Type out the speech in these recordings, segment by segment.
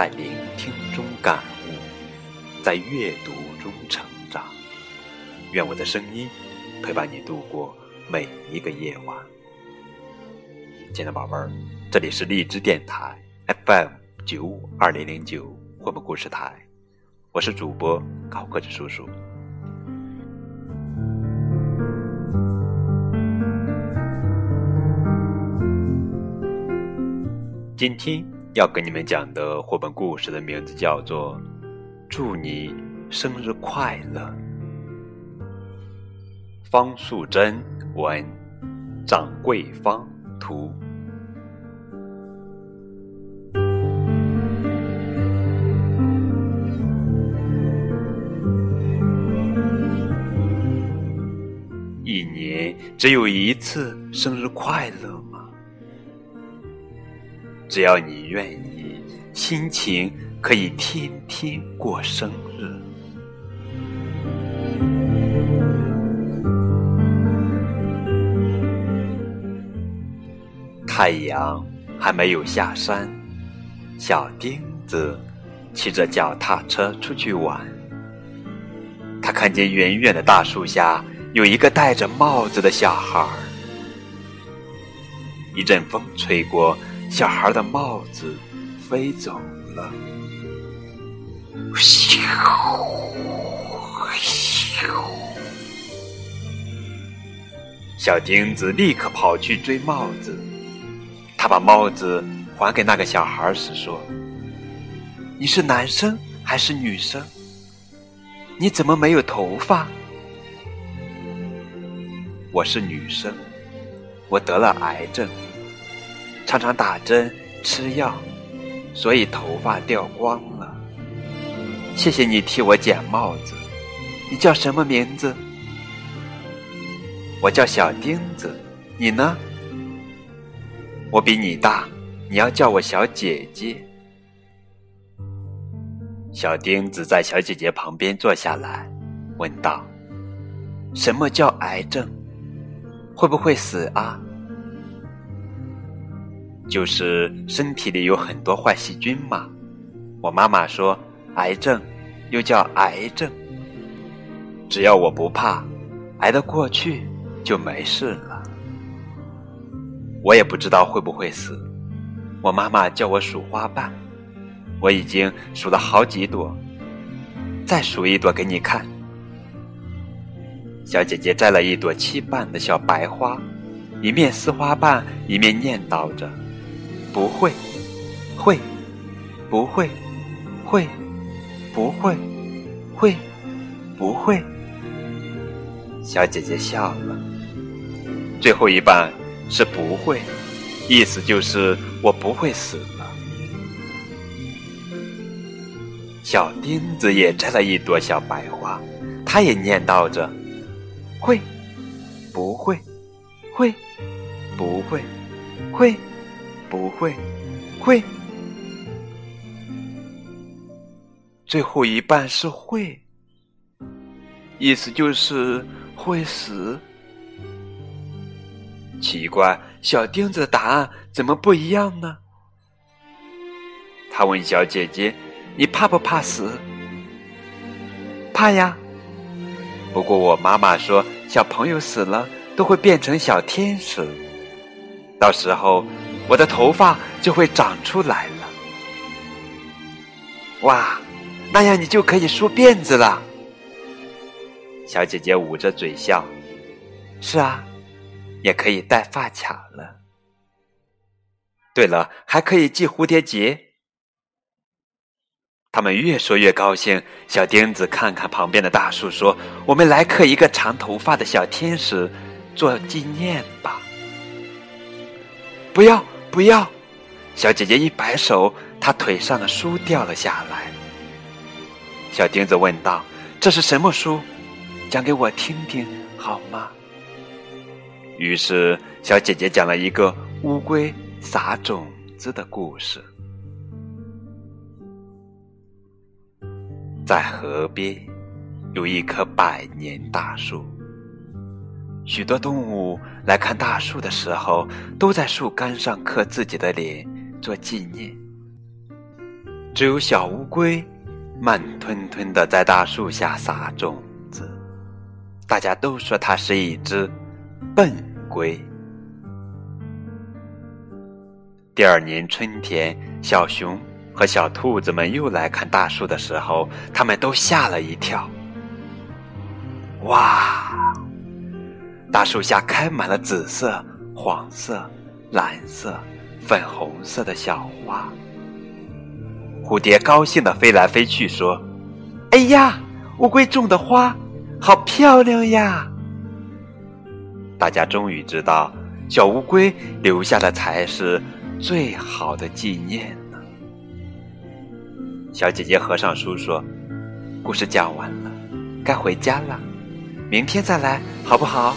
在聆听中感悟，在阅读中成长。愿我的声音陪伴你度过每一个夜晚。亲爱的宝贝儿，这里是荔枝电台 FM 九五二零零九绘本故事台，我是主播高个子叔叔。今天要跟你们讲的绘本故事的名字叫做《祝你生日快乐》。方素珍文，掌柜方图。一年只有一次生日快乐。只要你愿意，心情可以天天过生日。太阳还没有下山，小钉子骑着脚踏车出去玩。他看见远远的大树下有一个戴着帽子的小孩儿。一阵风吹过。小孩的帽子飞走了，咻咻！小钉子立刻跑去追帽子。他把帽子还给那个小孩时说：“你是男生还是女生？你怎么没有头发？”“我是女生，我得了癌症。”常常打针吃药，所以头发掉光了。谢谢你替我捡帽子。你叫什么名字？我叫小钉子。你呢？我比你大，你要叫我小姐姐。小钉子在小姐姐旁边坐下来，问道：“什么叫癌症？会不会死啊？”就是身体里有很多坏细菌嘛。我妈妈说，癌症又叫癌症，只要我不怕，挨得过去就没事了。我也不知道会不会死。我妈妈叫我数花瓣，我已经数了好几朵，再数一朵给你看。小姐姐摘了一朵七瓣的小白花，一面撕花瓣，一面念叨着。不会，会，不会，会，不会，会，不会。小姐姐笑了。最后一半是不会，意思就是我不会死了。小钉子也摘了一朵小白花，他也念叨着：会，不会，会，不会，会。不会，会。最后一半是会，意思就是会死。奇怪，小钉子的答案怎么不一样呢？他问小姐姐：“你怕不怕死？”怕呀。不过我妈妈说，小朋友死了都会变成小天使，到时候。我的头发就会长出来了，哇，那样你就可以梳辫子了。小姐姐捂着嘴笑，是啊，也可以戴发卡了。对了，还可以系蝴蝶结。他们越说越高兴。小钉子看看旁边的大树，说：“我们来刻一个长头发的小天使，做纪念吧。”不要。不要！小姐姐一摆手，她腿上的书掉了下来。小钉子问道：“这是什么书？讲给我听听好吗？”于是，小姐姐讲了一个乌龟撒种子的故事。在河边，有一棵百年大树。许多动物来看大树的时候，都在树干上刻自己的脸做纪念。只有小乌龟慢吞吞的在大树下撒种子。大家都说它是一只笨龟。第二年春天，小熊和小兔子们又来看大树的时候，他们都吓了一跳。哇！大树下开满了紫色、黄色、蓝色、粉红色的小花。蝴蝶高兴的飞来飞去，说：“哎呀，乌龟种的花！”好漂亮呀！大家终于知道，小乌龟留下的才是最好的纪念呢。小姐姐合上书说：“故事讲完了，该回家了，明天再来，好不好？”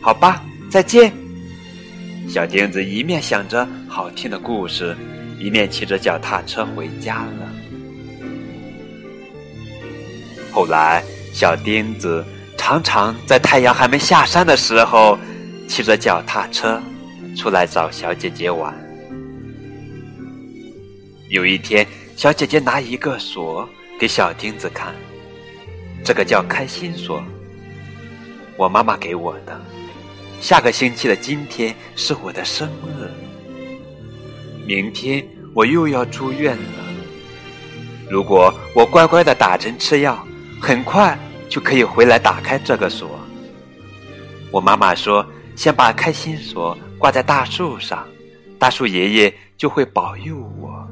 好吧，再见。小钉子一面想着好听的故事，一面骑着脚踏车回家了。后来，小钉子常常在太阳还没下山的时候，骑着脚踏车出来找小姐姐玩。有一天，小姐姐拿一个锁给小钉子看，这个叫开心锁，我妈妈给我的。下个星期的今天是我的生日，明天我又要住院了。如果我乖乖的打针吃药。很快就可以回来打开这个锁。我妈妈说：“先把开心锁挂在大树上，大树爷爷就会保佑我。”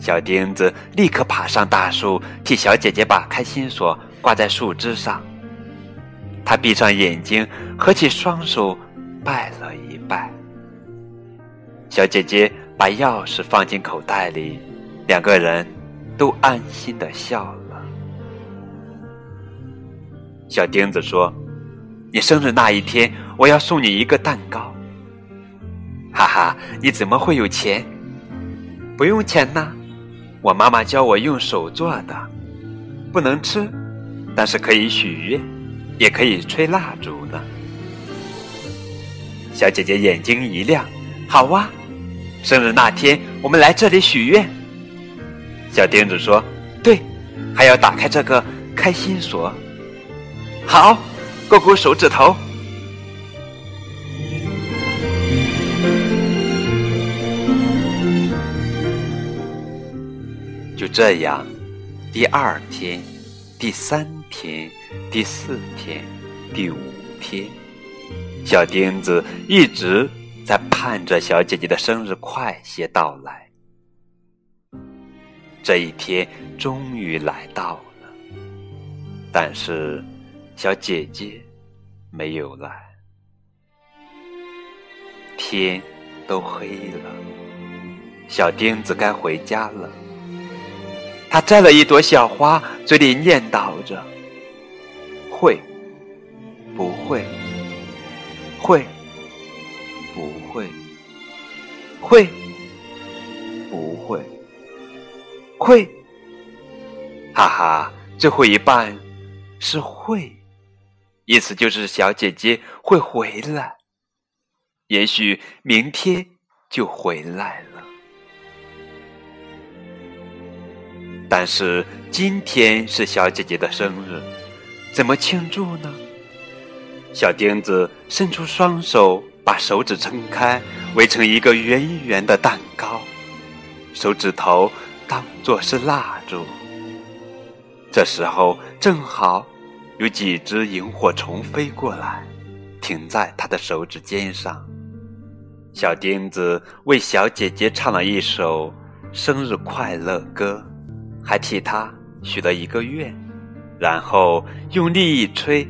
小钉子立刻爬上大树，替小姐姐把开心锁挂在树枝上。他闭上眼睛，合起双手，拜了一拜。小姐姐把钥匙放进口袋里，两个人。都安心的笑了。小钉子说：“你生日那一天，我要送你一个蛋糕。”哈哈，你怎么会有钱？不用钱呢，我妈妈教我用手做的，不能吃，但是可以许愿，也可以吹蜡烛呢。小姐姐眼睛一亮：“好哇，生日那天我们来这里许愿。”小钉子说：“对，还要打开这个开心锁。好，勾勾手指头。就这样，第二天、第三天、第四天、第五天，小钉子一直在盼着小姐姐的生日快些到来。”这一天终于来到了，但是小姐姐没有来。天都黑了，小钉子该回家了。他摘了一朵小花，嘴里念叨着：“会，不会，会，不会，会。”不会会，哈哈，最后一半是会，意思就是小姐姐会回来，也许明天就回来了。但是今天是小姐姐的生日，怎么庆祝呢？小钉子伸出双手，把手指撑开，围成一个圆圆的蛋糕，手指头。当做是蜡烛。这时候正好有几只萤火虫飞过来，停在他的手指尖上。小钉子为小姐姐唱了一首生日快乐歌，还替她许了一个愿，然后用力一吹。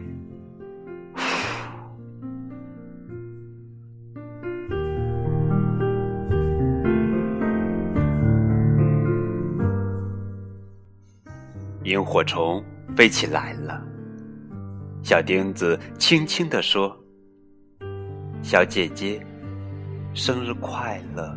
萤火虫飞起来了，小钉子轻轻地说：“小姐姐，生日快乐！”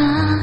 Ah.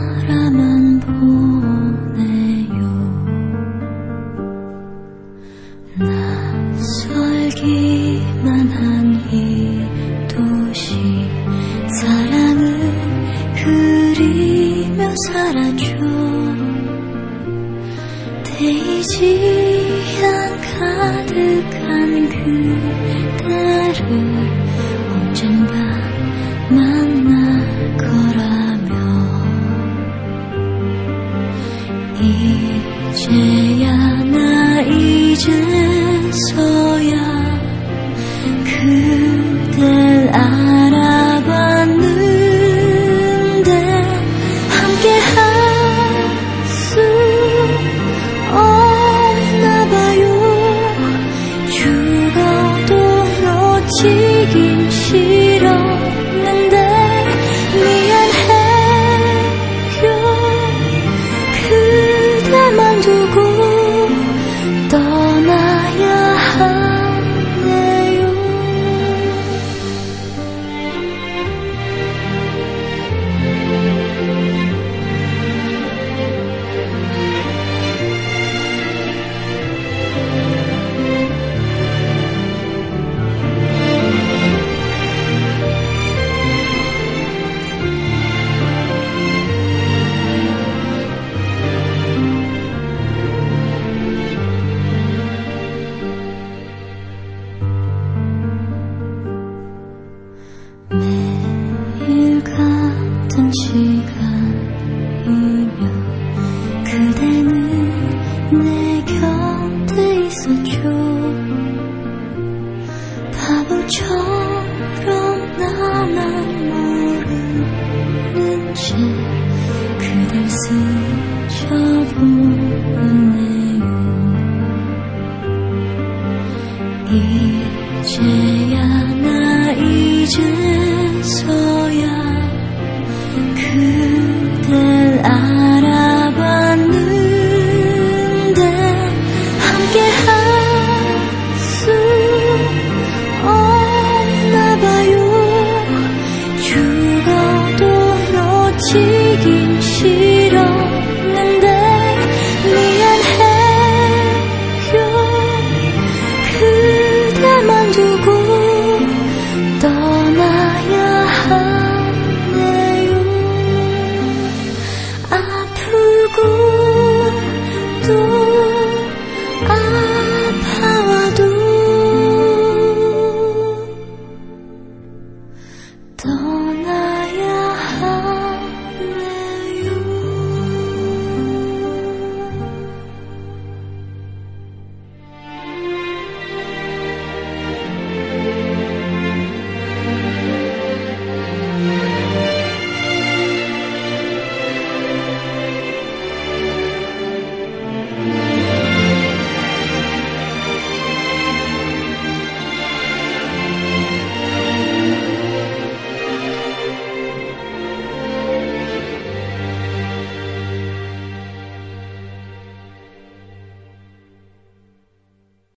이제야. 나 이제서야. 그댈 알